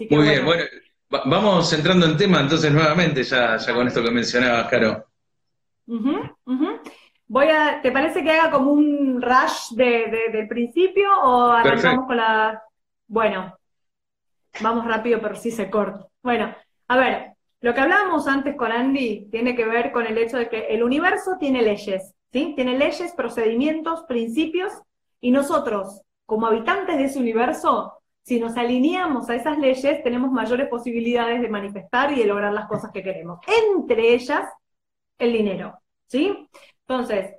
Así que, Muy bien, bueno, va- vamos entrando en tema entonces nuevamente, ya, ya con esto que mencionabas, Caro. Ujú, ujú. Voy a, ¿te parece que haga como un rush de, de- del principio o arrancamos Perfecto. con la... Bueno, vamos rápido, pero sí se corta. Bueno, a ver, lo que hablábamos antes con Andy tiene que ver con el hecho de que el universo tiene leyes, ¿sí? Tiene leyes, procedimientos, principios, y nosotros, como habitantes de ese universo, si nos alineamos a esas leyes, tenemos mayores posibilidades de manifestar y de lograr las cosas que queremos. Entre ellas, el dinero, ¿sí? Entonces,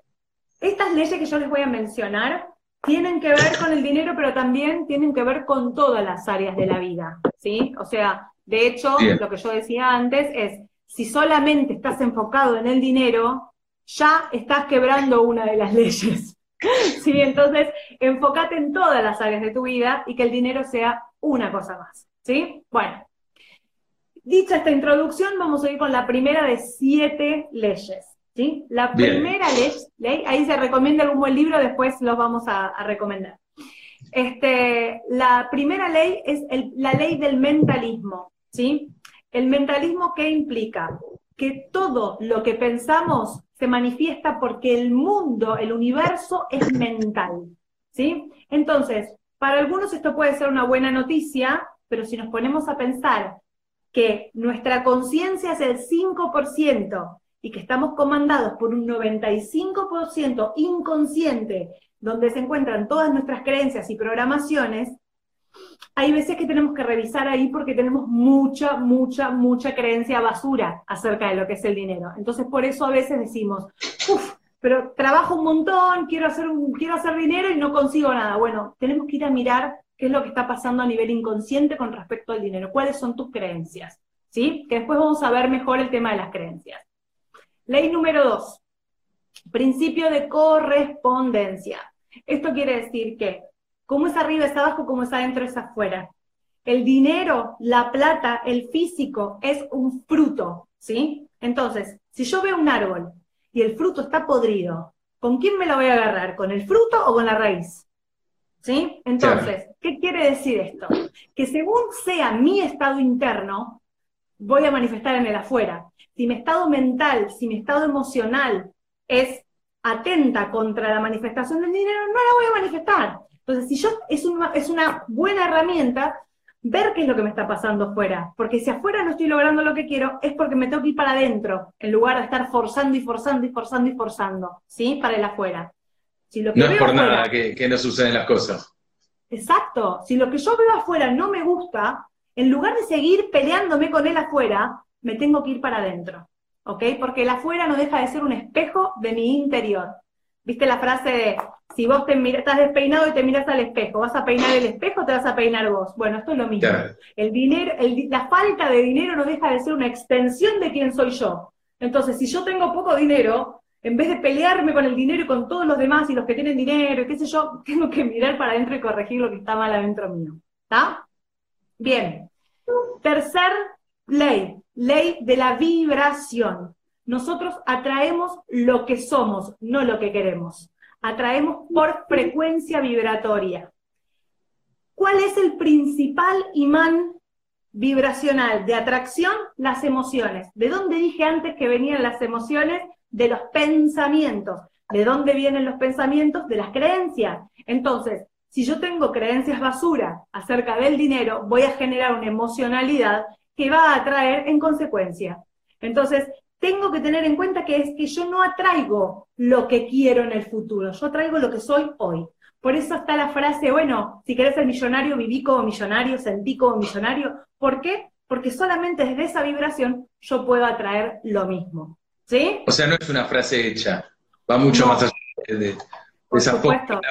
estas leyes que yo les voy a mencionar tienen que ver con el dinero, pero también tienen que ver con todas las áreas de la vida, ¿sí? O sea, de hecho, Bien. lo que yo decía antes es, si solamente estás enfocado en el dinero, ya estás quebrando una de las leyes. Sí, entonces enfócate en todas las áreas de tu vida y que el dinero sea una cosa más, ¿sí? Bueno, dicha esta introducción, vamos a ir con la primera de siete leyes, ¿sí? La Bien. primera ley, ley, ahí se recomienda algún buen libro, después los vamos a, a recomendar. Este, la primera ley es el- la ley del mentalismo, ¿sí? El mentalismo, ¿qué implica? Que todo lo que pensamos se manifiesta porque el mundo, el universo es mental, ¿sí? Entonces, para algunos esto puede ser una buena noticia, pero si nos ponemos a pensar que nuestra conciencia es el 5% y que estamos comandados por un 95% inconsciente, donde se encuentran todas nuestras creencias y programaciones, hay veces que tenemos que revisar ahí porque tenemos mucha, mucha, mucha creencia basura acerca de lo que es el dinero. Entonces, por eso a veces decimos, uff, pero trabajo un montón, quiero hacer, quiero hacer dinero y no consigo nada. Bueno, tenemos que ir a mirar qué es lo que está pasando a nivel inconsciente con respecto al dinero, cuáles son tus creencias, ¿sí? Que después vamos a ver mejor el tema de las creencias. Ley número dos, principio de correspondencia. Esto quiere decir que como es arriba es abajo, como es adentro es afuera. El dinero, la plata, el físico es un fruto, ¿sí? Entonces, si yo veo un árbol y el fruto está podrido, ¿con quién me lo voy a agarrar? ¿Con el fruto o con la raíz? ¿Sí? Entonces, ¿qué quiere decir esto? Que según sea mi estado interno, voy a manifestar en el afuera. Si mi estado mental, si mi estado emocional es atenta contra la manifestación del dinero, no la voy a manifestar. Entonces, si yo, es una, es una buena herramienta ver qué es lo que me está pasando afuera, porque si afuera no estoy logrando lo que quiero, es porque me tengo que ir para adentro, en lugar de estar forzando y forzando y forzando y forzando, ¿sí? Para el afuera. Si lo que No es por afuera- nada que, que no suceden las cosas. Exacto. Si lo que yo veo afuera no me gusta, en lugar de seguir peleándome con él afuera, me tengo que ir para adentro. ¿Ok? Porque el afuera no deja de ser un espejo de mi interior. ¿Viste la frase de si vos te mira- estás despeinado y te miras al espejo, ¿vas a peinar el espejo o te vas a peinar vos? Bueno, esto es lo mismo. Claro. El dinero, el la falta de dinero no deja de ser una extensión de quién soy yo. Entonces, si yo tengo poco dinero, en vez de pelearme con el dinero y con todos los demás y los que tienen dinero y qué sé yo, tengo que mirar para adentro y corregir lo que está mal adentro mío. ¿Está? Bien. Tercer ley, ley de la vibración. Nosotros atraemos lo que somos, no lo que queremos. Atraemos por frecuencia vibratoria. ¿Cuál es el principal imán vibracional de atracción? Las emociones. ¿De dónde dije antes que venían las emociones? De los pensamientos. ¿De dónde vienen los pensamientos? De las creencias. Entonces, si yo tengo creencias basura acerca del dinero, voy a generar una emocionalidad que va a atraer en consecuencia. Entonces, tengo que tener en cuenta que es que yo no atraigo lo que quiero en el futuro, yo atraigo lo que soy hoy. Por eso está la frase, bueno, si querés ser millonario, viví como millonario, sentí como millonario. ¿Por qué? Porque solamente desde esa vibración yo puedo atraer lo mismo. ¿Sí? O sea, no es una frase hecha, va mucho No. más allá de, de Por supuesto.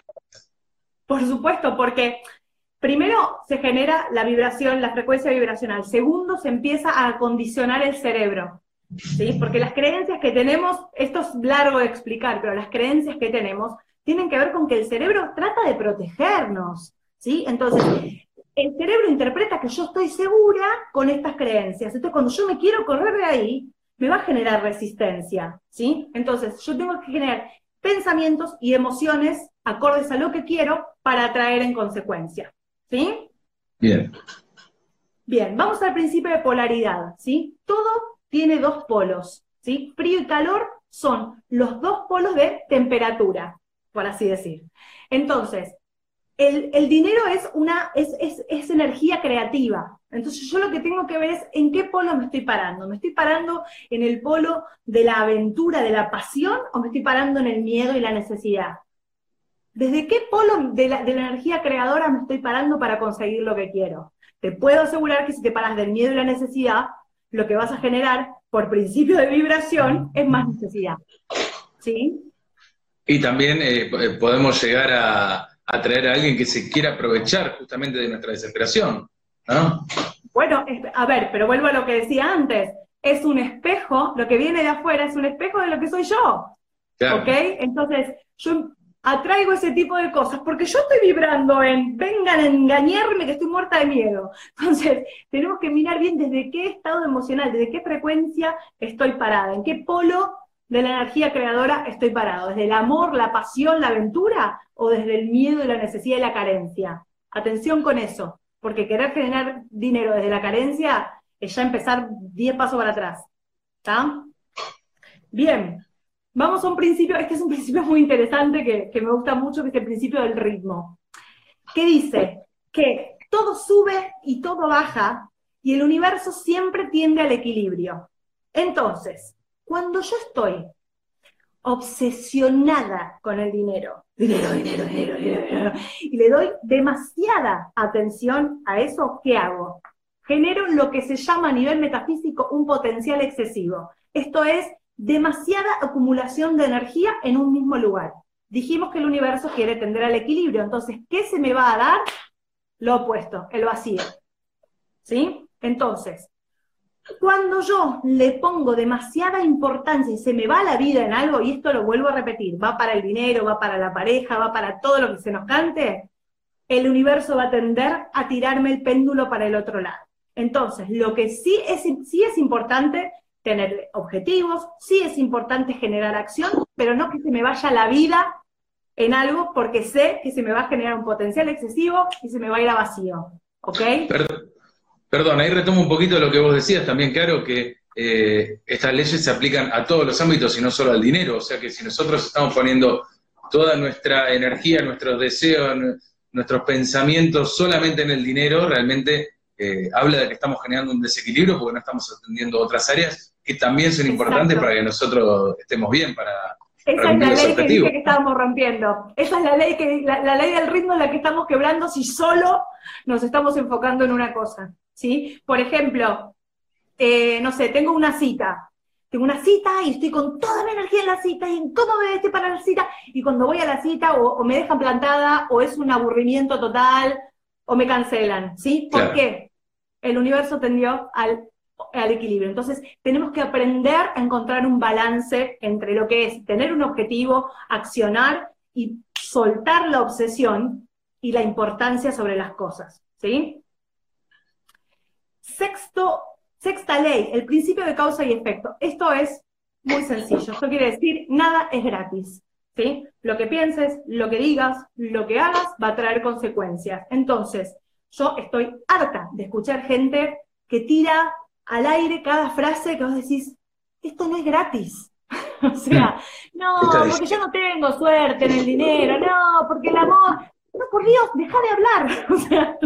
Por supuesto, porque primero se genera la vibración, la frecuencia vibracional. Segundo, se empieza a acondicionar el cerebro. ¿Sí? Porque las creencias que tenemos, esto es largo de explicar, pero las creencias que tenemos tienen que ver con que el cerebro trata de protegernos. ¿sí? Entonces, el cerebro interpreta que yo estoy segura con estas creencias. Entonces, cuando yo me quiero correr de ahí, me va a generar resistencia. ¿sí? Entonces, yo tengo que generar pensamientos y emociones acordes a lo que quiero para atraer en consecuencia. ¿Sí? Bien. Bien, vamos al principio de polaridad, ¿sí? Todo tiene dos polos, ¿sí? Frío y calor son los dos polos de temperatura, por así decir. Entonces, el, dinero es una, es, es, energía creativa. Entonces yo lo que tengo que ver es en qué polo me estoy parando. ¿Me estoy parando en el polo de la aventura, de la pasión, o me estoy parando en el miedo y la necesidad? ¿Desde qué polo de la, de la energía creadora me estoy parando para conseguir lo que quiero? Te puedo asegurar que si te paras del miedo y la necesidad, lo que vas a generar por principio de vibración es más necesidad. ¿Sí? Y también eh, podemos llegar a, atraer a alguien que se quiera aprovechar justamente de nuestra desesperación, ¿no? Bueno, a ver, pero vuelvo a lo que decía antes. Es un espejo, lo que viene de afuera es un espejo de lo que soy yo. ¿Ok? Entonces, yo atraigo ese tipo de cosas porque yo estoy vibrando en vengan a engañarme que estoy muerta de miedo. Entonces, tenemos que mirar bien desde qué estado emocional, desde qué frecuencia estoy parada, en qué polo de la energía creadora estoy parado? ¿Desde el amor, la pasión, la aventura o desde el miedo y la necesidad y la carencia? Atención con eso, porque querer generar dinero desde la carencia es ya empezar 10 pasos para atrás. ¿Está? Bien, vamos a un principio, este es un principio muy interesante que, que me gusta mucho, que es el principio del ritmo. ¿Qué dice? Que todo sube y todo baja y el universo siempre tiende al equilibrio. Entonces, cuando yo estoy obsesionada con el dinero, dinero, dinero, dinero, dinero, y le doy demasiada atención a eso, ¿qué hago? Genero lo que se llama a nivel metafísico un potencial excesivo. Esto es demasiada acumulación de energía en un mismo lugar. Dijimos que el universo quiere tender al equilibrio, entonces, ¿qué se me va a dar? Lo opuesto, el vacío. ¿Sí? Entonces, cuando yo le pongo demasiada importancia y se me va la vida en algo, y esto lo vuelvo a repetir, va para el dinero, va para la pareja, va para todo lo que se nos cante, el universo va a tender a tirarme el péndulo para el otro lado. Entonces, lo que sí es, sí es importante tener objetivos, sí es importante generar acción, pero no que se me vaya la vida en algo porque sé que se me va a generar un potencial excesivo y se me va a ir a vacío. ¿Ok? Perdón, ahí retomo un poquito lo que vos decías también, claro, que eh, estas leyes se aplican a todos los ámbitos y no solo al dinero. O sea que si nosotros estamos poniendo toda nuestra energía, nuestros deseos, nuestros pensamientos solamente en el dinero, realmente eh, habla de que estamos generando un desequilibrio porque no estamos atendiendo otras áreas que también son importantes para que nosotros estemos bien, para, esa es la ley que dice que estábamos rompiendo. Esa es la ley que la, ley del ritmo en la que estamos quebrando si solo nos estamos enfocando en una cosa. ¿sí? Por ejemplo, eh, no sé, tengo una cita, tengo una cita y estoy con toda mi energía en la cita y en cómo me vestir para la cita, y cuando voy a la cita o, me dejan plantada o es un aburrimiento total o me cancelan, ¿sí? ¿Por qué? El universo tendió al, al equilibrio. Entonces, tenemos que aprender a encontrar un balance entre lo que es tener un objetivo, accionar y soltar la obsesión y la importancia sobre las cosas, ¿sí? Sexto, sexta ley, el principio de causa y efecto. Esto es muy sencillo. Esto quiere decir, nada es gratis. ¿sí? Lo que pienses, lo que digas, lo que hagas va a traer consecuencias. Entonces, yo estoy harta de escuchar gente que tira al aire cada frase que vos decís, esto no es gratis. o sea, no, porque yo no tengo suerte en el dinero, no, porque el amor, no, por Dios, deja de hablar, o sea,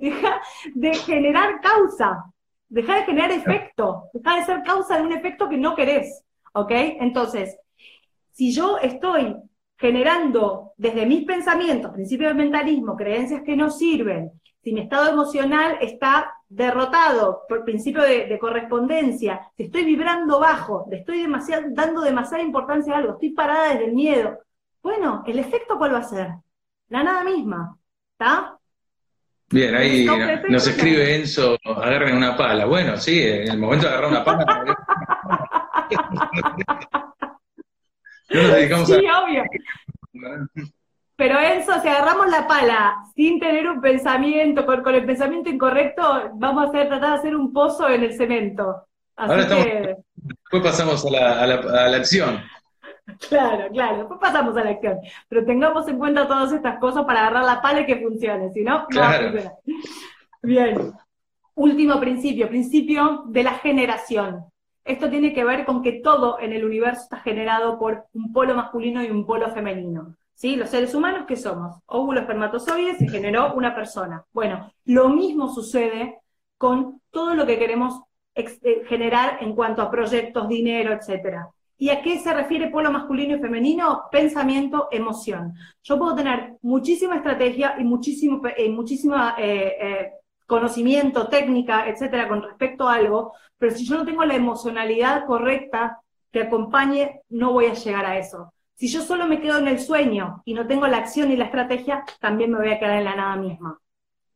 deja de generar causa, deja de generar efecto, deja de ser causa de un efecto que no querés, ¿ok? Entonces, si yo estoy generando desde mis pensamientos, principios de mentalismo, creencias que no sirven, si mi estado emocional está derrotado por principio de, correspondencia, si estoy vibrando bajo, le estoy demasiado, dando demasiada importancia a algo, estoy parada desde el miedo, bueno, ¿el efecto cuál va a ser? la nada misma, ¿está? Bien, ahí nos escribe Enzo, agarren una pala. Bueno, sí, en el momento de agarrar una pala. no nos dedicamos sí, obvio. Pero Enzo, si agarramos la pala sin tener un pensamiento, con, el pensamiento incorrecto, vamos a hacer, tratar de hacer un pozo en el cemento. Así Ahora estamos, que... después pasamos a la, a la, a la acción. Claro, claro, después pasamos a la acción. Pero tengamos en cuenta todas estas cosas para agarrar la pala y que funcione, si no, no va a funcionar. Bien. último principio, principio de la generación. Esto tiene que ver con que todo en el universo está generado por un polo masculino y un polo femenino. ¿Sí? Los seres humanos, ¿qué somos? Óvulo espermatozoides se generó una persona. Bueno, lo mismo sucede con todo lo que queremos eh, generar en cuanto a proyectos, dinero, etcétera. ¿Y a qué se refiere polo masculino y femenino? Pensamiento, emoción. Yo puedo tener muchísima estrategia y muchísimo, eh, muchísima eh, conocimiento, técnica, etcétera, con respecto a algo, pero si yo no tengo la emocionalidad correcta que acompañe, no voy a llegar a eso. Si yo solo me quedo en el sueño y no tengo la acción y la estrategia, también me voy a quedar en la nada misma.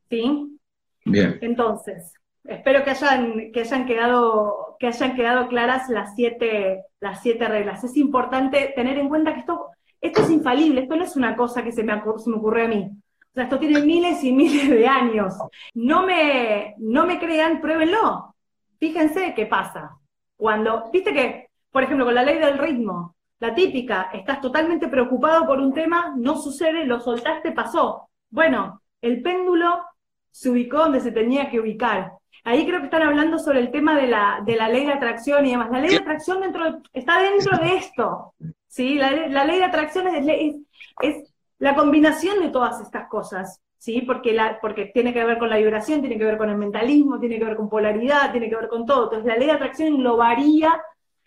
¿Sí? Bien. Entonces, espero que hayan, que hayan, quedado, que hayan quedado claras las siete, las siete reglas. Es importante tener en cuenta que esto, esto es infalible, esto no es una cosa que se me, se me ocurre a mí sea, esto tiene miles y miles de años. No me, no me crean, pruébenlo. Fíjense qué pasa. Cuando, viste que, por ejemplo, con la ley del ritmo, la típica, estás totalmente preocupado por un tema, no sucede, lo soltaste, pasó. Bueno, el péndulo se ubicó donde se tenía que ubicar. Ahí creo que están hablando sobre el tema de la, de la ley de atracción y demás. La ley de atracción dentro, está dentro de esto. ¿sí? La, ley de atracción es, es la combinación de todas estas cosas, ¿sí? Porque, la, porque tiene que ver con la vibración, tiene que ver con el mentalismo, tiene que ver con polaridad, tiene que ver con todo. Entonces, la ley de atracción englobaría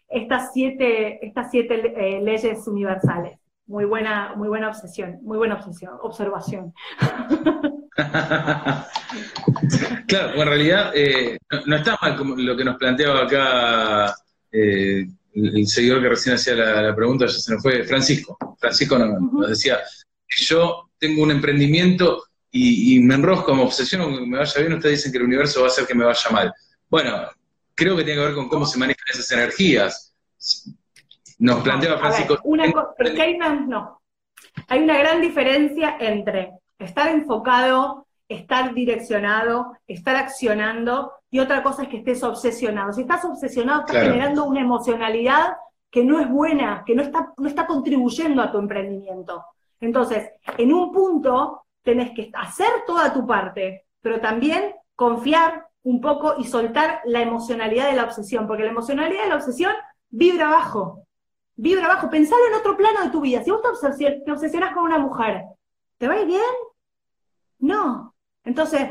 estas siete, estas siete eh, leyes universales. Muy buena, muy buena obsesión, muy buena obsesión, observación. claro, en realidad eh, no, está mal como lo que nos planteaba acá eh, el, seguidor que recién hacía la, pregunta, ya se nos fue, Francisco. Francisco nos decía, yo tengo un emprendimiento y, me enrosco, me obsesiono que me vaya bien, ustedes dicen que el universo va a hacer que me vaya mal. Bueno, creo que tiene que ver con cómo se manejan esas energías. Nos plantea Francisco. una hay una, no. Hay una gran diferencia entre estar enfocado, estar direccionado, estar accionando, y otra cosa es que estés obsesionado. Si estás obsesionado, estás generando una emocionalidad que no es buena, que no está, no está contribuyendo a tu emprendimiento. Entonces, en un punto tenés que hacer toda tu parte, pero también confiar un poco y soltar la emocionalidad de la obsesión, porque la emocionalidad de la obsesión vibra bajo, vibra bajo. Pensalo en otro plano de tu vida. Si vos te, obsesionas con una mujer, ¿te va bien? No. Entonces,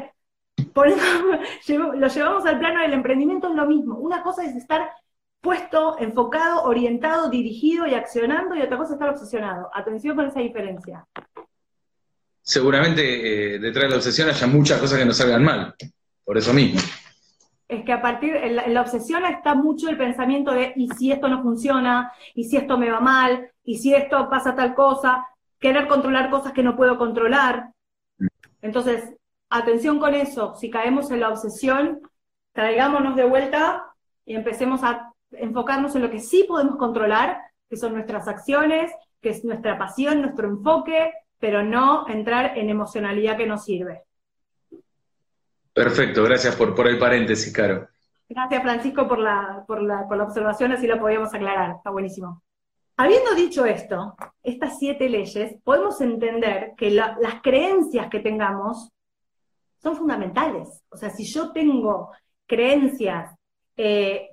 lo llevamos al plano del emprendimiento, es lo mismo. Una cosa es estar puesto, enfocado, orientado, dirigido y accionando, y otra cosa es estar obsesionado. Atención con esa diferencia. Seguramente eh, detrás de la obsesión haya muchas cosas que no salgan mal, por eso mismo. Es que a partir, en la, obsesión está mucho el pensamiento de, ¿y si esto no funciona? ¿Y si esto me va mal? ¿Y si esto pasa tal cosa? Querer controlar cosas que no puedo controlar. Entonces, atención con eso. Si caemos en la obsesión, traigámonos de vuelta y empecemos a enfocarnos en lo que sí podemos controlar, que son nuestras acciones, que es nuestra pasión, nuestro enfoque, pero no entrar en emocionalidad que no sirve. Perfecto, gracias por, por el paréntesis, Caro. Gracias, Francisco, por la, por la, por la observación, así lo podíamos aclarar, está buenísimo. Habiendo dicho esto, estas siete leyes, podemos entender que las creencias que tengamos son fundamentales. O sea, si yo tengo creencias eh,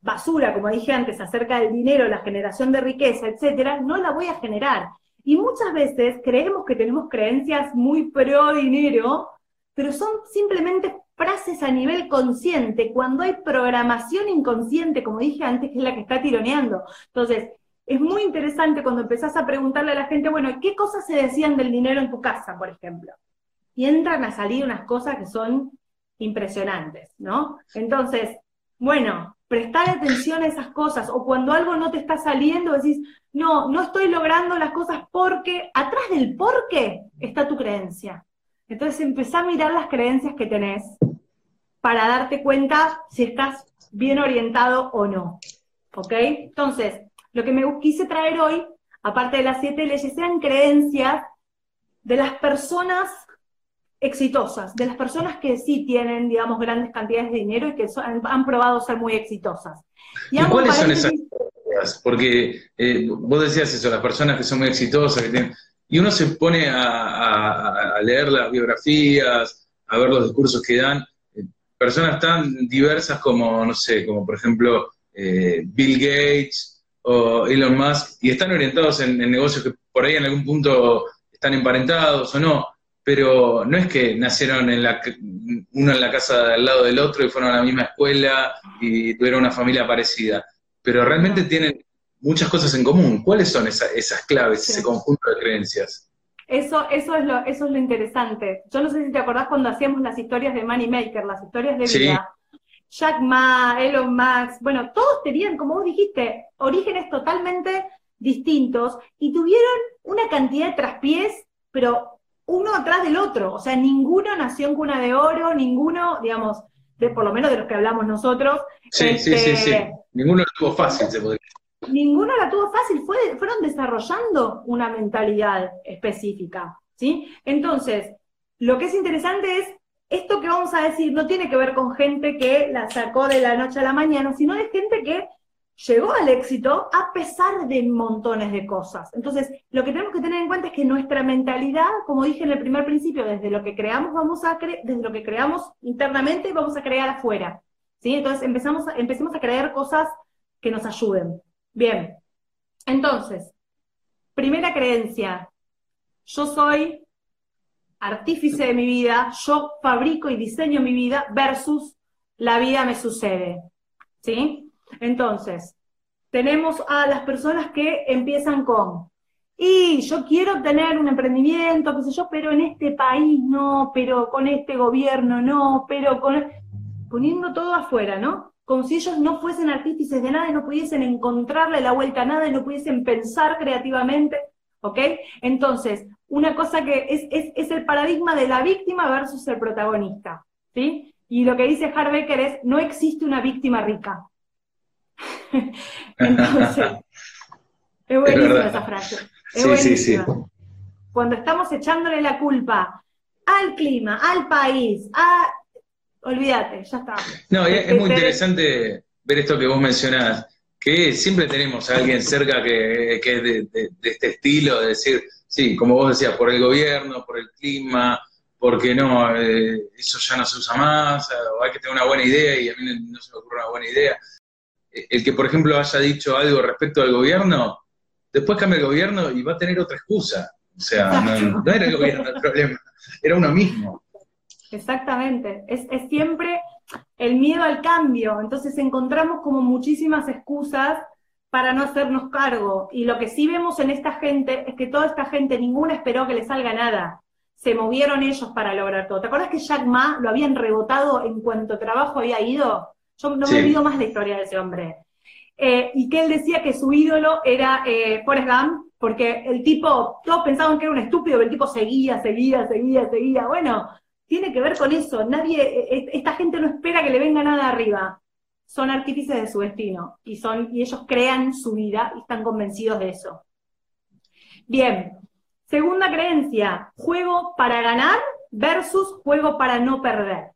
basura, como dije antes, acerca del dinero, la generación de riqueza, etcétera, no la voy a generar. Y muchas veces creemos que tenemos creencias muy pro dinero, pero son simplemente frases a nivel consciente, cuando hay programación inconsciente, como dije antes, que es la que está tironeando. Entonces, es muy interesante cuando empezás a preguntarle a la gente, bueno, ¿qué cosas se decían del dinero en tu casa, por ejemplo? Y entran a salir unas cosas que son impresionantes, ¿no? Entonces, bueno, prestar atención a esas cosas, o cuando algo no te está saliendo, decís, no, no estoy logrando las cosas porque, atrás del por qué está tu creencia. Entonces empezá a mirar las creencias que tenés para darte cuenta si estás bien orientado o no. ¿Ok? Entonces, lo que me quise traer hoy, aparte de las siete leyes, sean creencias de las personas exitosas, de las personas que sí tienen, digamos, grandes cantidades de dinero y que han, probado ser muy exitosas. ¿Y, cuáles son esas cosas? Porque eh, vos decías eso, las personas que son muy exitosas, que tienen, y uno se pone a, leer las biografías, a ver los discursos que dan, eh, personas tan diversas como, no sé, como por ejemplo eh, Bill Gates o Elon Musk, y están orientados en, negocios que por ahí en algún punto están emparentados o no, pero no es que nacieron en la, uno en la casa al lado del otro y fueron a la misma escuela y tuvieron una familia parecida, pero realmente tienen muchas cosas en común. ¿Cuáles son esas claves, ese conjunto de creencias? Eso, eso, es lo, eso es lo interesante. Yo no sé si te acordás cuando hacíamos las historias de Moneymaker, las historias de vida. Jack Ma, Elon Musk, bueno, todos tenían, como vos dijiste, orígenes totalmente distintos y tuvieron una cantidad de traspiés, pero uno atrás del otro. O sea, ninguno nació en cuna de oro, ninguno, digamos, de, por lo menos de los que hablamos nosotros. Sí, sí, sí, sí. Este, ninguno lo tuvo fácil, se podría ninguno la tuvo fácil, fueron desarrollando una mentalidad específica, ¿sí? Entonces, lo que es interesante es, esto que vamos a decir no tiene que ver con gente que la sacó de la noche a la mañana, sino de gente que llegó al éxito a pesar de montones de cosas. Entonces, lo que tenemos que tener en cuenta es que nuestra mentalidad, como dije en el primer principio, desde lo que creamos vamos a desde lo que creamos internamente vamos a crear afuera. ¿Sí? Entonces empezamos empecemos a creer cosas que nos ayuden. Bien, entonces, primera creencia, yo soy artífice de mi vida, yo fabrico y diseño mi vida versus la vida me sucede. ¿Sí? Entonces, tenemos a las personas que empiezan con, y yo quiero tener un emprendimiento, qué sé yo, pero en este país no, pero con este gobierno no, pero con... poniendo todo afuera, ¿no? Como si ellos no fuesen artífices de nada y no pudiesen encontrarle la vuelta a nada y no pudiesen pensar creativamente, ¿ok? Entonces, una cosa que es, es, el paradigma de la víctima versus el protagonista, ¿sí? Y lo que dice Harbecker es, no existe una víctima rica. Entonces, es buenísima esa frase. Es buenísima. Cuando estamos echándole la culpa al clima, al país, a olvídate, ya está. No, es, muy interesante ver esto que vos mencionás, que siempre tenemos a alguien cerca que, es de, este estilo, de decir, sí, como vos decías, por el gobierno, por el clima, porque no, eh, eso ya no se usa más, o hay que tener una buena idea y a mí no se me ocurre una buena idea. El que, por ejemplo, haya dicho algo respecto al gobierno, después cambia el gobierno y va a tener otra excusa. O sea, no, no era el gobierno el problema, era uno mismo. Exactamente, es, siempre el miedo al cambio, entonces encontramos como muchísimas excusas para no hacernos cargo. Y lo que sí vemos en esta gente es que toda esta gente, ninguna esperó que le salga nada. Se movieron ellos para lograr todo. ¿Te acuerdas que Jack Ma lo habían rebotado en cuanto trabajo había ido? Yo no me olvido más la historia de ese hombre. Eh, y que él decía que su ídolo era eh, Forrest Gump, porque el tipo, todos pensaban que era un estúpido, pero el tipo seguía, seguía, seguía, seguía. Bueno, tiene que ver con eso. Nadie, e, e, esta gente no espera que le venga nada arriba. Son artífices de su destino y son, y ellos crean su vida y están convencidos de eso. Bien. Segunda creencia, juego para ganar versus juego para no perder.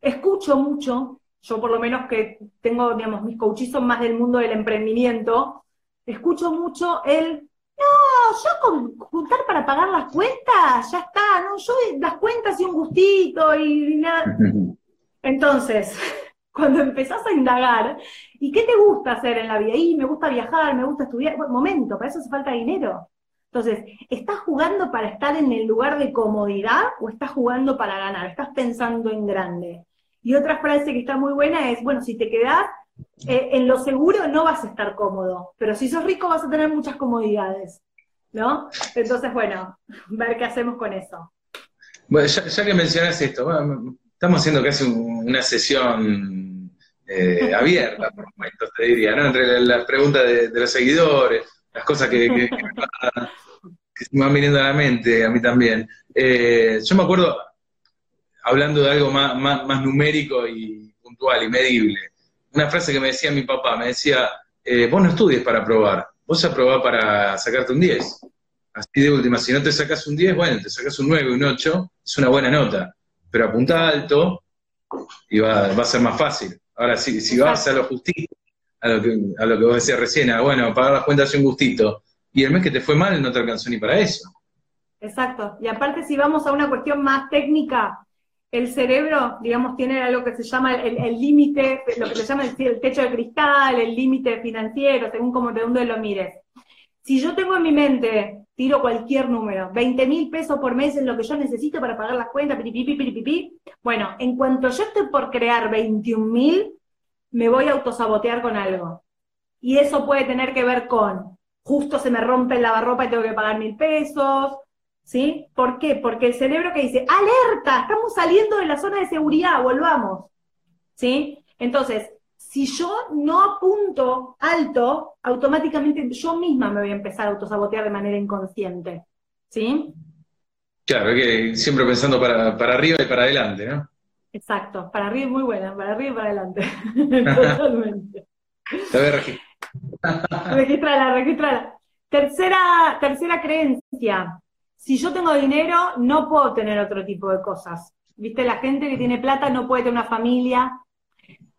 Escucho mucho, yo por lo menos que tengo, digamos, mis coaches son más del mundo del emprendimiento, escucho mucho el no, yo con juntar para pagar las cuentas, ya está, no, yo las cuentas y un gustito y nada. Entonces, cuando empezás a indagar, ¿y qué te gusta hacer en la vida? Y me gusta viajar, me gusta estudiar, bueno, momento, para eso hace falta dinero. Entonces, ¿estás jugando para estar en el lugar de comodidad o estás jugando para ganar? ¿Estás pensando en grande? Y otra frase que está muy buena es, bueno, si te quedás eh, en lo seguro no vas a estar cómodo, pero si sos rico vas a tener muchas comodidades, ¿no? Entonces, bueno, ver qué hacemos con eso. Bueno, ya, que mencionas esto, estamos haciendo casi una sesión eh, abierta, por momentos, te diría, ¿no? Entre las preguntas de, los seguidores, las cosas que, me van viniendo a la mente, a mí también. Eh, yo me acuerdo, hablando de algo más, más numérico y puntual y medible, una frase que me decía mi papá, me decía, eh, vos no estudies para probar, vos aprobás para sacarte un 10. Así de última, si no te sacas un 10, bueno, te sacas un 9, un 8, es una buena nota, pero apunta alto y va, a ser más fácil. Ahora, si, si vas a lo justito, a lo, que, a lo que vos decías recién, a, bueno, pagar las cuentas es un gustito, y el mes que te fue mal no te alcanzó ni para eso. Exacto. Y aparte, si vamos a una cuestión más técnica, el cerebro, digamos, tiene algo que se llama el límite, lo que se llama el, techo de cristal, el límite financiero, según como de dónde lo mires. Si yo tengo en mi mente, tiro cualquier número, 20 mil pesos por mes es lo que yo necesito para pagar las cuentas, piripipi, piripipi, bueno, en cuanto yo estoy por crear 21 mil, me voy a autosabotear con algo. Y eso puede tener que ver con, justo se me rompe el lavarropa y tengo que pagar mil pesos, ¿sí? ¿Por qué? Porque el cerebro que dice, alerta, estamos saliendo de la zona de seguridad, volvamos, ¿sí? Entonces, si yo no apunto alto, automáticamente yo misma me voy a empezar a autosabotear de manera inconsciente, ¿sí? Claro, que siempre pensando para, arriba y para adelante, ¿no? Exacto, para arriba es muy buena, para arriba y para adelante, totalmente. A ver, registrala, registrala. Tercera, tercera creencia, si yo tengo dinero, no puedo tener otro tipo de cosas. ¿Viste? La gente que tiene plata no puede tener una familia,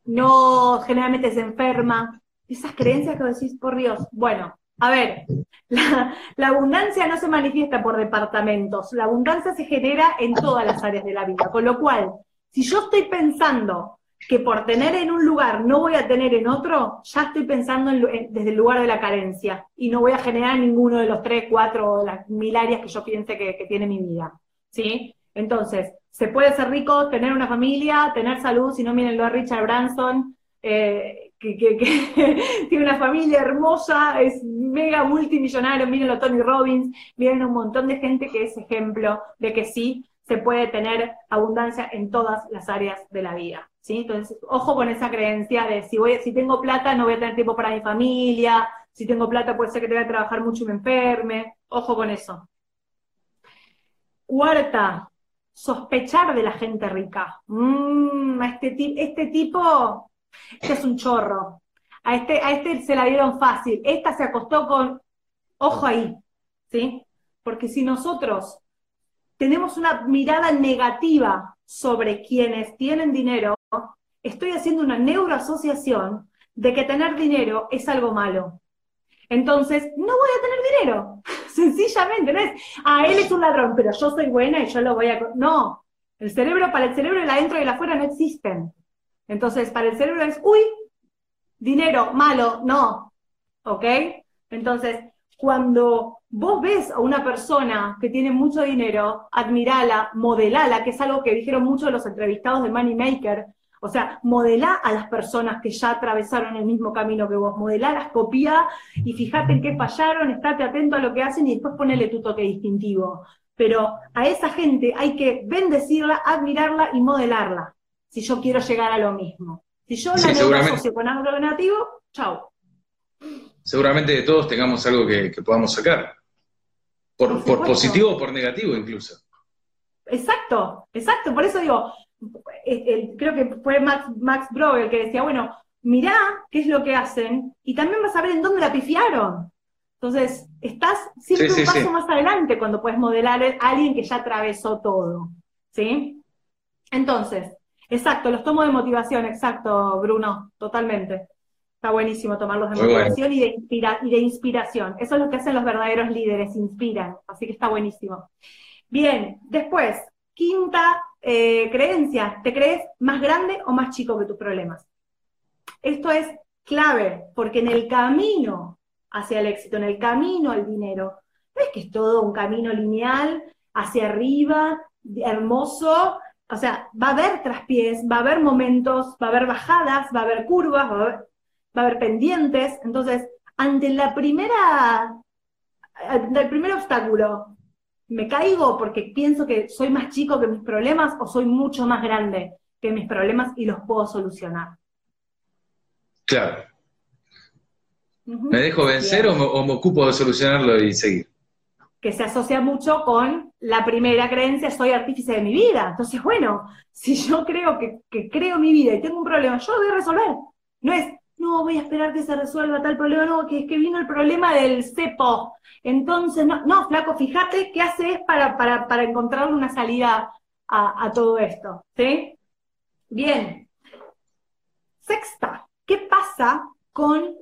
no generalmente se enferma. Esas creencias que decís, por Dios. Bueno, a ver, la, la, abundancia no se manifiesta por departamentos, la abundancia se genera en todas las áreas de la vida. Con lo cual, si yo estoy pensando que por tener en un lugar no voy a tener en otro, ya estoy pensando desde el lugar de la carencia y no voy a generar ninguno de los tres, cuatro, las mil áreas que yo piense que, tiene mi vida. ¿Sí? Entonces, se puede ser rico, tener una familia, tener salud, si no miren lo a Richard Branson, eh, que, tiene una familia hermosa, es mega multimillonario, mírenlo a Tony Robbins, miren un montón de gente que es ejemplo de que sí se puede tener abundancia en todas las áreas de la vida. Entonces, ojo con esa creencia de si, voy, si tengo plata no voy a tener tiempo para mi familia, si tengo plata puede ser que te voy a trabajar mucho y me enferme, ojo con eso. Cuarta, sospechar de la gente rica. Mm, a este, este tipo, este es un chorro. A este, a este se la dieron fácil. Esta se acostó con, ojo ahí, ¿sí? Porque si nosotros tenemos una mirada negativa sobre quienes tienen dinero, estoy haciendo una neuroasociación de que tener dinero es algo malo. Entonces, no voy a tener dinero. Sencillamente, no es, ah, él es un ladrón, pero yo soy buena y yo lo voy a... No, el cerebro, para el cerebro el adentro y el afuera no existen. Entonces, para el cerebro es, uy, dinero, malo, no. ¿Ok? Entonces, cuando vos ves a una persona que tiene mucho dinero, admirala, modelala, que es algo que dijeron muchos de los entrevistados de Moneymaker, o sea, modelá a las personas que ya atravesaron el mismo camino que vos, las copia y fíjate en qué fallaron, estate atento a lo que hacen y después ponele tu toque distintivo. Pero a esa gente hay que bendecirla, admirarla y modelarla, si yo quiero llegar a lo mismo. Si yo la no asocio con algo negativo, chao. Seguramente todos tengamos algo que, podamos sacar. Por, por positivo o por negativo incluso. Exacto, exacto. Por eso digo, creo que fue Max, Max el que decía, bueno, mirá qué es lo que hacen y también vas a ver en dónde la pifiaron. Entonces, estás siempre un paso más adelante cuando puedes modelar a alguien que ya atravesó todo. ¿Sí? Entonces, exacto, los tomo de motivación, exacto, Bruno, totalmente. Está buenísimo tomarlos de motivación y, de y de inspiración. Eso es lo que hacen los verdaderos líderes, inspiran. Así que está buenísimo. Bien, después, quinta eh, creencia, ¿te crees más grande o más chico que tus problemas? Esto es clave, porque en el camino hacia el éxito, en el camino al dinero, no es que es todo un camino lineal, hacia arriba, hermoso, o sea, va a haber traspiés, va a haber momentos, va a haber bajadas, va a haber curvas, va a haber, pendientes. Entonces, ante la primera, ante el primer obstáculo, me caigo porque pienso que soy más chico que mis problemas o soy mucho más grande que mis problemas y los puedo solucionar. Claro. ¿Me dejo vencer o me, ocupo de solucionarlo y seguir? Que se asocia mucho con la primera creencia, soy artífice de mi vida. Entonces, bueno, si yo creo que, que creo mi vida y tengo un problema, yo lo voy a resolver. No es, no, voy a esperar que se resuelva tal problema, no, que es que vino el problema del cepo. Entonces, no, flaco, fíjate qué haces para, para, para encontrar una salida a, todo esto, ¿sí? Bien. Sexta, ¿qué pasa con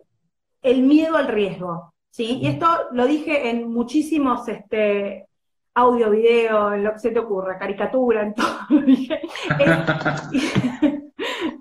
el miedo al riesgo? ¿Sí? Y esto lo dije en muchísimos este, audio, video, en lo que se te ocurra, caricatura, en todo.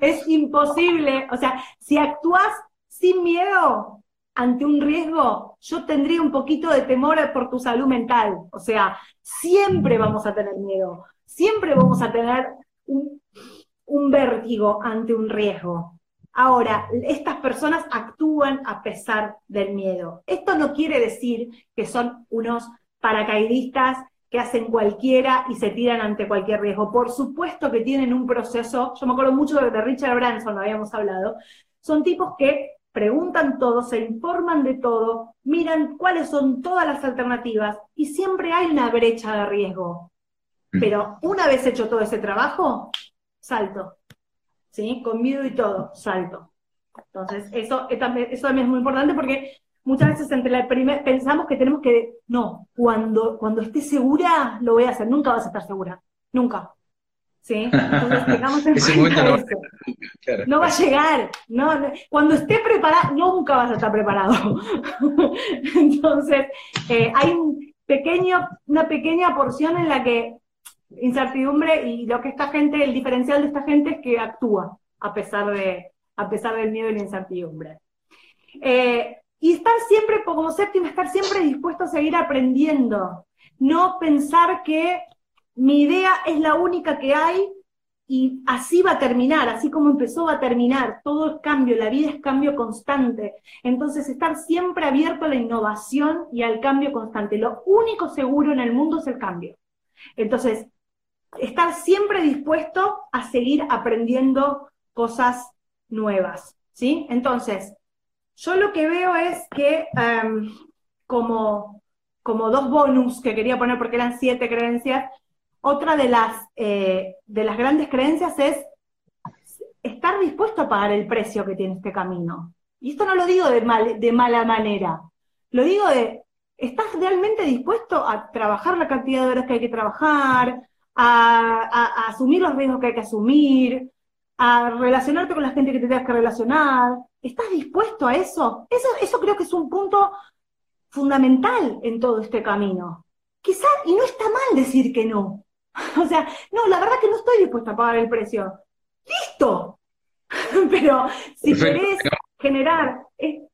es, imposible, o sea, si actúas sin miedo ante un riesgo, yo tendría un poquito de temor por tu salud mental. O sea, siempre vamos a tener miedo, siempre vamos a tener un vértigo ante un riesgo. Ahora, estas personas actúan a pesar del miedo. Esto no quiere decir que son unos paracaidistas que hacen cualquiera y se tiran ante cualquier riesgo. Por supuesto que tienen un proceso, yo me acuerdo mucho de Richard Branson, lo habíamos hablado, son tipos que preguntan todo, se informan de todo, miran cuáles son todas las alternativas y siempre hay una brecha de riesgo. Mm. Pero una vez hecho todo ese trabajo, salto. ¿Sí? Con miedo y todo, salto. Entonces, eso, eso también es muy importante porque muchas veces entre la pensamos que tenemos que, no, cuando, cuando esté segura lo voy a hacer, nunca vas a estar segura, nunca. ¿Sí? Entonces tengamos en Ese cuenta no, eso. no va a llegar, no, cuando esté preparado, nunca vas a estar preparado. Entonces, eh, hay un pequeño, una pequeña porción en la que incertidumbre y lo que esta gente, el diferencial de esta gente es que actúa a pesar de, a pesar del miedo y la incertidumbre. Eh, y estar siempre, como séptimo, estar siempre dispuesto a seguir aprendiendo. No pensar que mi idea es la única que hay y así va a terminar, así como empezó va a terminar. Todo es cambio, la vida es cambio constante. Entonces, estar siempre abierto a la innovación y al cambio constante. Lo único seguro en el mundo es el cambio. Entonces, estar siempre dispuesto a seguir aprendiendo cosas nuevas. ¿Sí? Entonces, yo lo que veo es que em, como, como dos bonus que quería poner porque eran siete creencias, otra de las, eh, de las grandes creencias es estar dispuesto a pagar el precio que tiene este camino. Y esto no lo digo de, de mala manera, lo digo de, ¿estás realmente dispuesto a trabajar la cantidad de horas que hay que trabajar, a asumir los riesgos que hay que asumir, a relacionarte con la gente que te tengas que relacionar? ¿Estás dispuesto a eso? Eso, eso creo que es un punto fundamental en todo este camino. Quizás, y no está mal decir que no. O sea, no, la verdad que no estoy dispuesto a pagar el precio. ¡Listo! Pero si querés generar... ¿eh?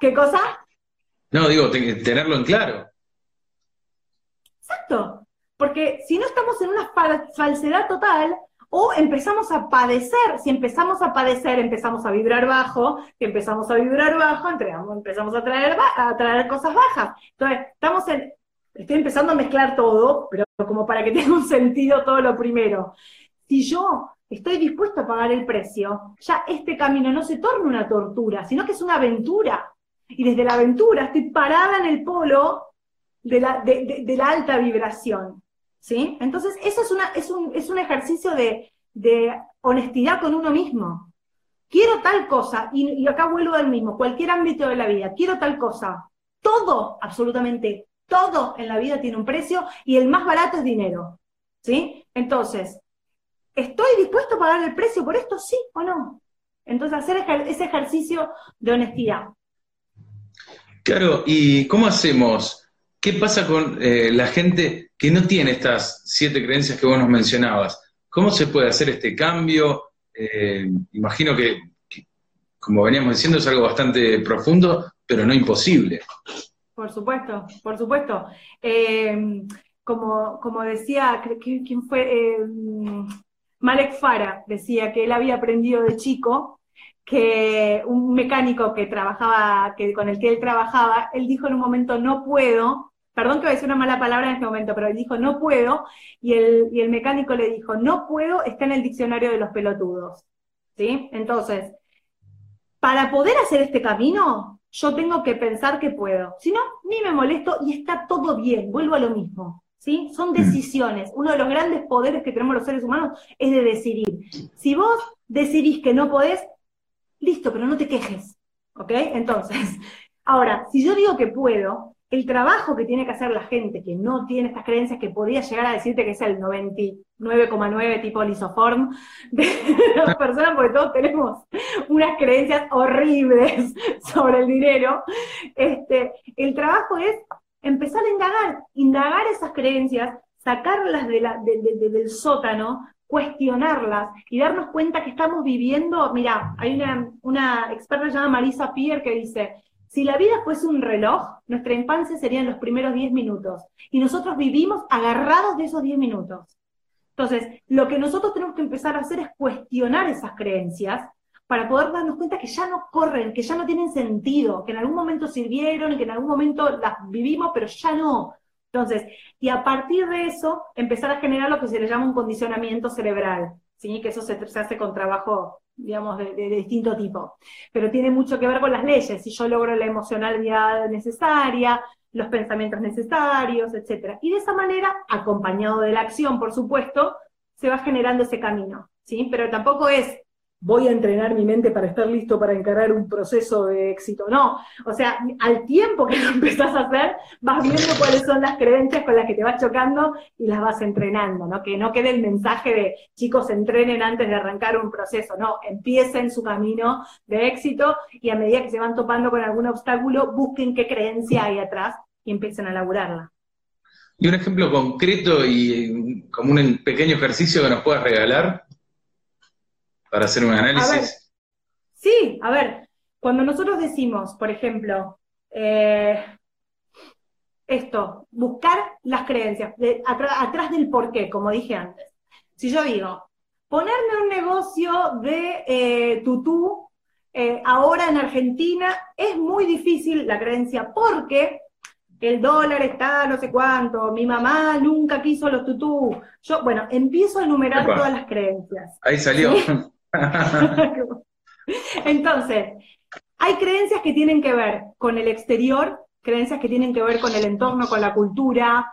¿Qué cosa? No, digo, tenerlo en claro. Exacto. Porque si no estamos en una falsedad total, o empezamos a padecer, si empezamos a padecer, empezamos a vibrar bajo, si empezamos a vibrar bajo, empezamos a traer, a traer cosas bajas. Entonces, estamos en, estoy empezando a mezclar todo, pero como para que tenga un sentido todo lo primero. Si yo estoy dispuesto a pagar el precio, ya este camino no se torna una tortura, sino que es una aventura. Y desde la aventura estoy parada en el polo de la, de la alta vibración. ¿Sí? Entonces, eso es, una, es, un, es un ejercicio de, honestidad con uno mismo. Quiero tal cosa, y, acá vuelvo al mismo, cualquier ámbito de la vida, quiero tal cosa. Todo, absolutamente todo en la vida tiene un precio y el más barato es dinero. ¿Sí? Entonces, ¿estoy dispuesto a pagar el precio por esto? Sí o no. Entonces, hacer ese ejercicio de honestidad. Claro, ¿y cómo hacemos? ¿Qué pasa con eh, la gente que no tiene estas siete creencias que vos nos mencionabas? ¿Cómo se puede hacer este cambio? Eh, imagino que, como veníamos diciendo, es algo bastante profundo, pero no imposible. Por supuesto, por supuesto. Eh, como, como decía, ¿quién fue? Malek Farah decía que él había aprendido de chico que un mecánico que trabajaba, que, con el que él trabajaba, él dijo en un momento, no puedo perdón que voy a decir una mala palabra en este momento, pero él dijo, no puedo, y el, y el mecánico le dijo, no puedo, está en el diccionario de los pelotudos. ¿Sí? Entonces, para poder hacer este camino, yo tengo que pensar que puedo. Si no, ni me molesto y está todo bien, vuelvo a lo mismo. ¿Sí? Son mm. decisiones. Uno de los grandes poderes que tenemos los seres humanos es de decidir. Si vos decidís que no podés, listo, pero no te quejes. ¿Ok? Entonces, ahora, si yo digo que puedo, el trabajo que tiene que hacer la gente que no tiene estas creencias, que podría llegar a decirte que es el 99,9 tipo lisoform de las personas, porque todos tenemos unas creencias horribles sobre el dinero, este, el trabajo es empezar a indagar, indagar esas creencias, sacarlas de la, del sótano, cuestionarlas y darnos cuenta que estamos viviendo, mira, hay una, una experta llamada Marisa Pierre que dice, si la vida fuese un reloj, nuestra infancia serían los primeros 10 minutos y nosotros vivimos agarrados de esos 10 minutos. Entonces, lo que nosotros tenemos que empezar a hacer es cuestionar esas creencias para poder darnos cuenta que ya no corren, que ya no tienen sentido, que en algún momento sirvieron y que en algún momento las vivimos, pero ya no. Entonces, y a partir de eso, empezar a generar lo que se le llama un condicionamiento cerebral, ¿sí? que eso se, hace con trabajo, digamos, de, distinto tipo. Pero tiene mucho que ver con las leyes, si yo logro la emocionalidad necesaria, los pensamientos necesarios, etc. Y de esa manera, acompañado de la acción, por supuesto, se va generando ese camino, ¿sí? Pero tampoco es voy a entrenar mi mente para estar listo para encarar un proceso de éxito. No, o sea, al tiempo que lo empezás a hacer, vas viendo cuáles son las creencias con las que te vas chocando y las vas entrenando, ¿no? Que no quede el mensaje de chicos entrenen antes de arrancar un proceso, no, empiecen su camino de éxito y a medida que se van topando con algún obstáculo, busquen qué creencia hay atrás y empiecen a laburarla. Y un ejemplo concreto y como un pequeño ejercicio que nos puedas regalar para hacer un análisis? sí, a ver, cuando nosotros decimos, por ejemplo, eh, esto, buscar las creencias, atrás del por qué, como dije antes. Si yo digo, ponerme un negocio de eh, tutú eh, ahora en Argentina es muy difícil la creencia porque el dólar está no sé cuánto, mi mamá nunca quiso los tutú. Yo, bueno, empiezo a enumerar todas las creencias. Ahí salió. Entonces, hay creencias que tienen que ver con el exterior, creencias que tienen que ver con el entorno, con la cultura,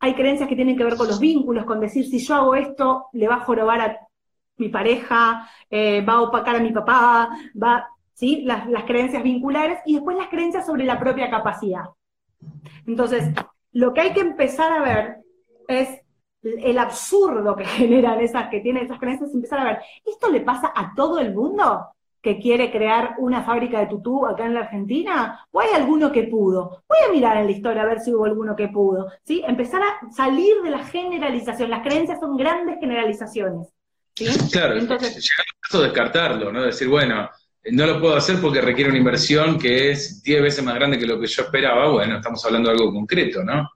hay creencias que tienen que ver con los vínculos, con decir si yo hago esto, le va a jorobar a mi pareja, eh, va a opacar a mi papá, va, ¿sí? Las, las creencias vinculares y después las creencias sobre la propia capacidad. Entonces, lo que hay que empezar a ver es el absurdo que generan esas, que tienen esas creencias, empezar a ver, ¿esto le pasa a todo el mundo que quiere crear una fábrica de tutú acá en la Argentina? ¿O hay alguno que pudo? Voy a mirar en la historia a ver si hubo alguno que pudo, ¿sí? Empezar a salir de la generalización. Las creencias son grandes generalizaciones. ¿sí? Claro, entonces llegar al caso de descartarlo, ¿no? Decir, bueno, no lo puedo hacer porque requiere una inversión que es 10 veces más grande que lo que yo esperaba. Bueno, estamos hablando de algo concreto, ¿no?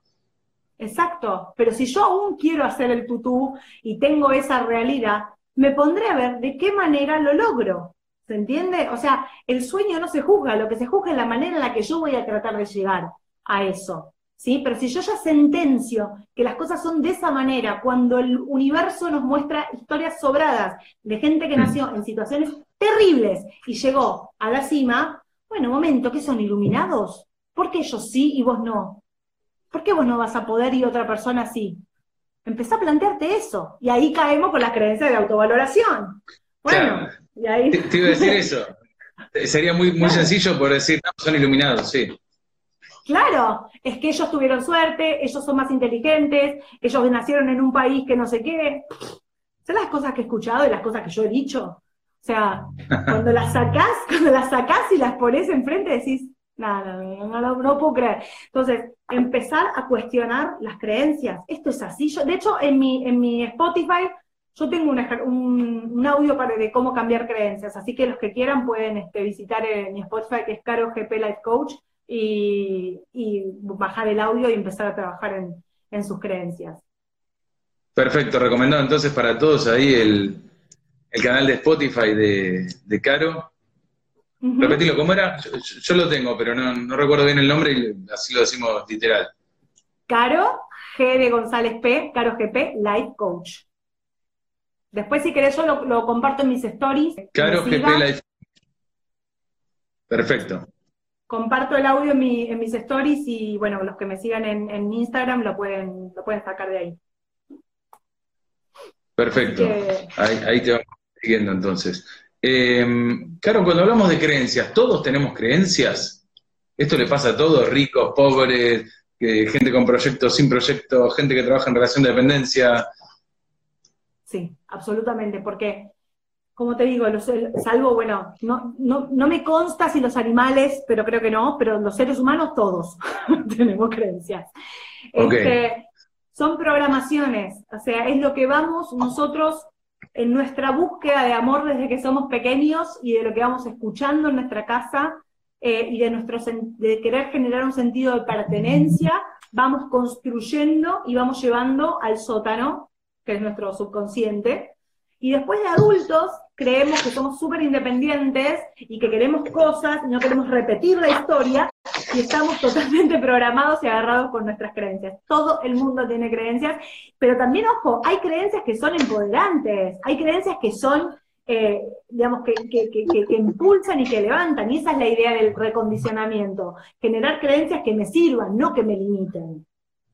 Exacto, pero si yo aún quiero hacer el tutú y tengo esa realidad, me pondré a ver de qué manera lo logro. ¿Se entiende? O sea, el sueño no se juzga, lo que se juzga es la manera en la que yo voy a tratar de llegar a eso. ¿Sí? Pero si yo ya sentencio que las cosas son de esa manera, cuando el universo nos muestra historias sobradas de gente que nació en situaciones terribles y llegó a la cima, bueno, momento, ¿qué son iluminados? ¿Por qué ellos sí y vos no? ¿Por qué vos no vas a poder y otra persona sí? Empezá a plantearte eso. Y ahí caemos con las creencias de autovaloración. Bueno, y ahí... Te, iba a decir eso. Sería muy, muy sencillo por decir, no, son iluminados, sí. Claro, es que ellos tuvieron suerte, ellos son más inteligentes, ellos nacieron en un país que no sé qué. Son las cosas que he escuchado y las cosas que yo he dicho. O sea, cuando las sacás, cuando las sacás y las pones enfrente decís, Nada, no, no, no, puedo creer. Entonces, empezar a cuestionar las creencias. Esto es así. De hecho, en mi, en mi Spotify, yo tengo un, un, audio para de cómo cambiar creencias. Así que los que quieran pueden este, visitar eh, mi Spotify, que es Caro GP Life Coach, y, bajar el audio y empezar a trabajar en, en sus creencias. Perfecto, recomendado entonces para todos ahí el, el canal de Spotify de, de Caro, Repetilo, ¿cómo era? Yo, lo tengo, pero no, recuerdo bien el nombre y así lo decimos literal. Caro, G de González P, Caro GP, Life Coach. Después, si querés, yo lo, comparto en mis stories. Caro GP Life Perfecto. Comparto el audio en, mis stories y, bueno, los que me sigan en, Instagram lo pueden, lo pueden sacar de ahí. Perfecto. Ahí, ahí te vamos siguiendo entonces. Eh, claro, cuando hablamos de creencias, ¿todos tenemos creencias? Esto le pasa a todos, ricos, pobres, gente con proyectos, sin proyectos, gente que trabaja en relación de dependencia. Sí, absolutamente, porque como te digo, los, salvo, bueno, no, no, no me consta si los animales, pero creo que no, pero los seres humanos todos tenemos creencias. Este, son programaciones, o sea, es lo que vamos nosotros en nuestra búsqueda de amor desde que somos pequeños y de lo que vamos escuchando en nuestra casa eh, y de, nuestro, de querer generar un sentido de pertenencia, vamos construyendo y vamos llevando al sótano, que es nuestro subconsciente, y después de adultos, creemos que somos súper independientes y que queremos cosas y no queremos repetir la historia y estamos totalmente programados y agarrados con nuestras creencias. Todo el mundo tiene creencias, pero también, ojo, hay creencias que son empoderantes, hay creencias que son, eh, digamos, que, que, que, que, impulsan y que levantan, y esa es la idea del recondicionamiento, generar creencias que me sirvan, no que me limiten.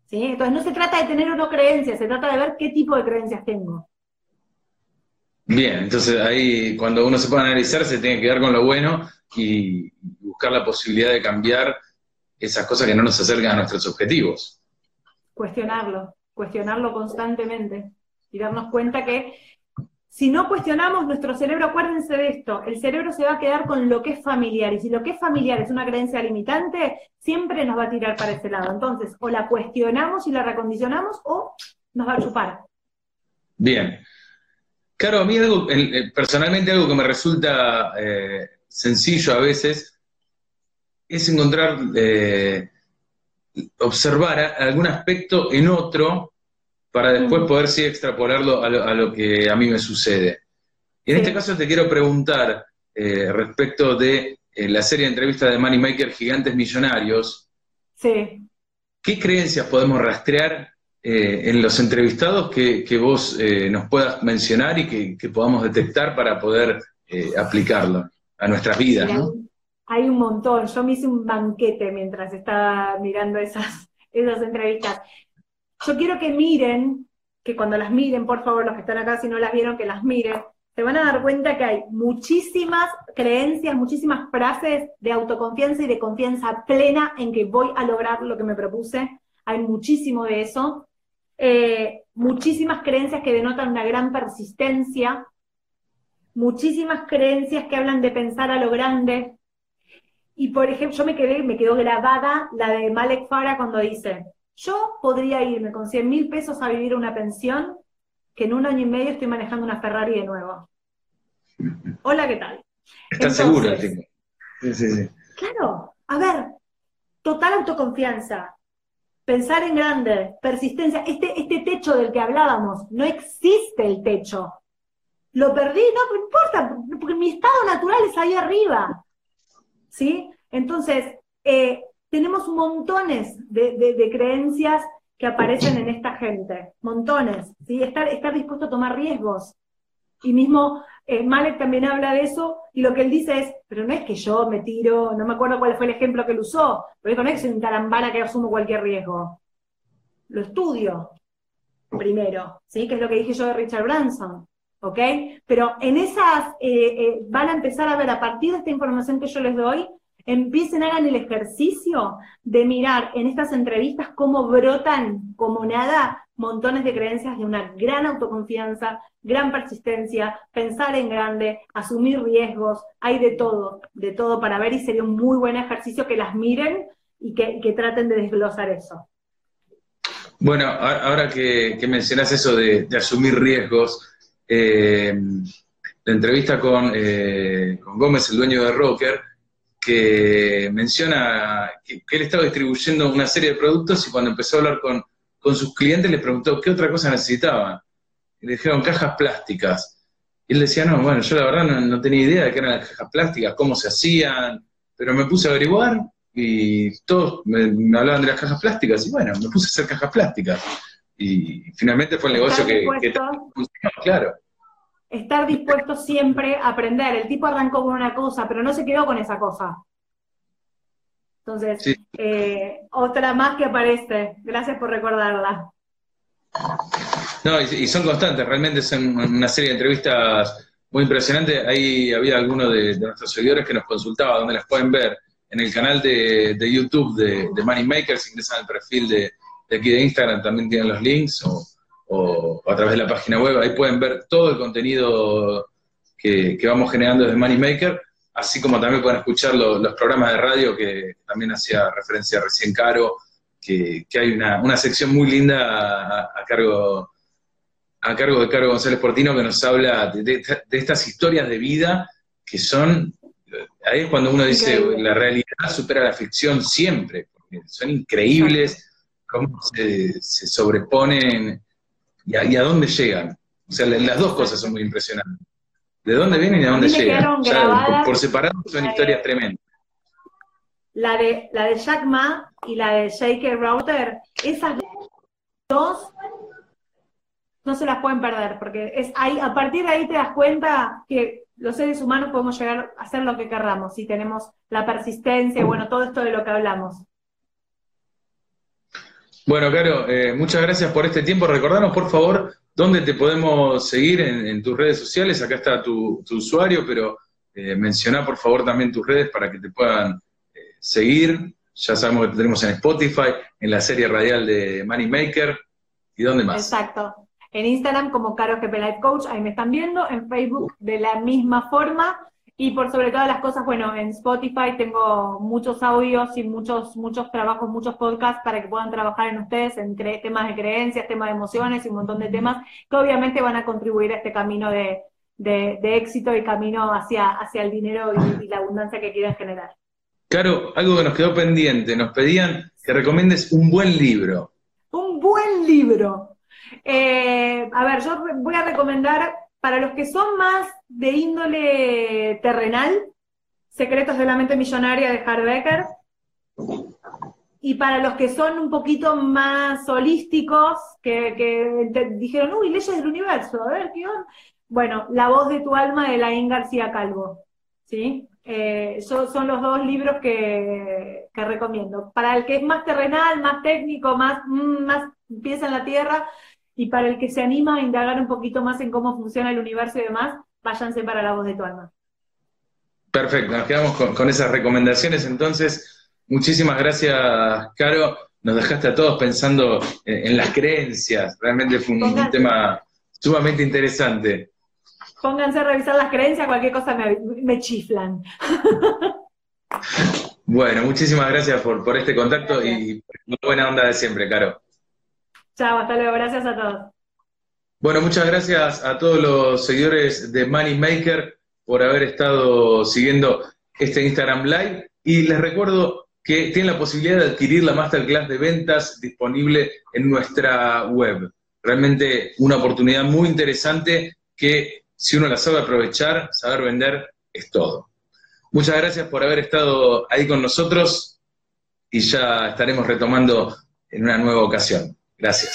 ¿sí? Entonces no se trata de tener o no creencias, se trata de ver qué tipo de creencias tengo. Bien, entonces ahí cuando uno se puede analizar se tiene que quedar con lo bueno y buscar la posibilidad de cambiar esas cosas que no nos acercan a nuestros objetivos. Cuestionarlo, cuestionarlo constantemente y darnos cuenta que si no cuestionamos nuestro cerebro, acuérdense de esto, el cerebro se va a quedar con lo que es familiar y si lo que es familiar es una creencia limitante, siempre nos va a tirar para ese lado. Entonces, o la cuestionamos y la recondicionamos o nos va a chupar. Bien. Claro, a mí algo, personalmente algo que me resulta eh, sencillo a veces es encontrar, eh, observar algún aspecto en otro para después poder sí extrapolarlo a lo, que a mí me sucede. Y en este caso te quiero preguntar eh, respecto de la serie de entrevistas de Moneymaker Gigantes Millonarios. Sí. ¿Qué creencias podemos rastrear eh, en los entrevistados que, vos eh, nos puedas mencionar y que, podamos detectar para poder eh, aplicarlo a nuestras vidas, Hay un montón. Yo me hice un banquete mientras estaba mirando esas, esas entrevistas. Yo quiero que miren, que cuando las miren, por favor, los que están acá, si no las vieron, que las miren, se van a dar cuenta que hay muchísimas creencias, muchísimas frases de autoconfianza y de confianza plena en que voy a lograr lo que me propuse. Hay muchísimo de eso. Eh, muchísimas creencias que denotan una gran persistencia, muchísimas creencias que hablan de pensar a lo grande. Y por ejemplo, yo me quedé, me quedó grabada la de Malek Farah cuando dice, yo podría irme con 100 mil pesos a vivir una pensión que en un año y medio estoy manejando una Ferrari de nuevo. Hola, ¿qué tal? ¿Estás seguro? Sí, sí, sí. Claro, a ver, total autoconfianza, pensar en grande, persistencia, este, este techo del que hablábamos, no existe el techo. Lo perdí, no, importa, porque mi estado natural es ahí arriba. ¿Sí? Entonces, eh, tenemos montones de, creencias que aparecen en esta gente, montones, ¿sí? Estar, estar dispuesto a tomar riesgos. Y mismo eh, Malek también habla de eso, y lo que él dice es, pero no es que yo me tiro, no me acuerdo cuál fue el ejemplo que él usó, pero no es que soy un tarambana que asumo cualquier riesgo. Lo estudio primero, ¿sí? Que es lo que dije yo de Richard Branson, ¿ok? Pero en esas, eh, eh, van a empezar a ver a partir de esta información que yo les doy, empiecen, hagan el ejercicio de mirar en estas entrevistas cómo brotan como nada montones de creencias de una gran autoconfianza, gran persistencia, pensar en grande, asumir riesgos, hay de todo, de todo para ver y sería un muy buen ejercicio que las miren y que, traten de desglosar eso. Bueno, ahora que, mencionas eso de, asumir riesgos, eh, la entrevista con, eh, con Gómez, el dueño de Rocker, que menciona que, él estaba distribuyendo una serie de productos y cuando empezó a hablar con, sus clientes les preguntó qué otra cosa necesitaban. Y le dijeron cajas plásticas. Y él decía, no, bueno, yo la verdad no, tenía idea de qué eran las cajas plásticas, cómo se hacían, pero me puse a averiguar y todos me, hablaban de las cajas plásticas y bueno, me puse a hacer cajas plásticas. Y finalmente fue el negocio que, que, claro estar dispuesto siempre a aprender. El tipo arrancó con una cosa, pero no se quedó con esa cosa. Entonces, eh, otra más que aparece. Gracias por recordarla. No, y, son constantes, realmente son una serie de entrevistas muy impresionantes. Ahí había algunos de, nuestros seguidores que nos consultaba, donde las pueden ver en el canal de, YouTube de, de Money Makers, ingresan al perfil de, de aquí de Instagram, también tienen los links, o, o, a través de la página web, ahí pueden ver todo el contenido que, vamos generando desde Moneymaker, así como también pueden escuchar los programas de radio que también hacía referencia recién Caro, que, hay una, sección muy linda a, cargo a cargo de Caro González Portino que nos habla de, estas historias de vida que son, ahí es cuando uno dice, la realidad supera la ficción siempre, porque son increíbles cómo se, sobreponen y a, dónde llegan. O sea, las dos cosas son muy impresionantes. ¿De dónde vienen y a dónde llegan? por, separado son historias tremendas. La de, la de Jack Ma y la de J.K. Router, esas dos no se las pueden perder, porque es ahí, a partir de ahí te das cuenta que los seres humanos podemos llegar a hacer lo que querramos, si tenemos la persistencia, bueno, todo esto de lo que hablamos. Bueno, Caro, eh, muchas gracias por este tiempo. Recordanos, por favor, dónde te podemos seguir en, tus redes sociales. Acá está tu, usuario, pero eh, menciona, por favor, también tus redes para que te puedan eh, seguir. Ya sabemos que te tenemos en Spotify, en la serie radial de Moneymaker. ¿Y dónde más? Exacto en Instagram como Caro GP Coach, ahí me están viendo, en Facebook de la misma forma, y por sobre todas las cosas, bueno, en Spotify tengo muchos audios y muchos, muchos trabajos, muchos podcasts para que puedan trabajar en ustedes en temas de creencias, temas de emociones y un montón de temas que obviamente van a contribuir a este camino de, éxito y camino hacia, hacia el dinero y, y la abundancia que quieren generar. Claro, algo que nos quedó pendiente, nos pedían que recomiendes un buen libro. Un buen libro. Eh, a ver, yo voy a recomendar para los que son más de índole terrenal, Secretos de la mente millonaria de Becker. Y para los que son un poquito más holísticos, que, dijeron, uy, leyes del universo, a ver, ¿qué Bueno, La voz de tu alma de Laín García Calvo. ¿Sí? Eh, son los dos libros que, recomiendo. Para el que es más terrenal, más técnico, más, mm, más en la tierra, y para el que se anima a indagar un poquito más en cómo funciona el universo y demás, váyanse para la voz de tu alma. Perfecto, nos quedamos con, esas recomendaciones. Entonces, muchísimas gracias, Caro. Nos dejaste a todos pensando en, las creencias. Realmente fue un, tema sumamente interesante. Pónganse a revisar las creencias, cualquier cosa me, chiflan. Bueno, muchísimas gracias por, por este contacto y buena onda de siempre, Caro. Chao, hasta luego. Gracias a todos. Bueno, muchas gracias a todos los seguidores de Moneymaker por haber estado siguiendo este Instagram Live. Y les recuerdo que tienen la posibilidad de adquirir la masterclass de ventas disponible en nuestra web. Realmente una oportunidad muy interesante que si uno la sabe aprovechar, saber vender es todo. Muchas gracias por haber estado ahí con nosotros y ya estaremos retomando en una nueva ocasión. Gracias.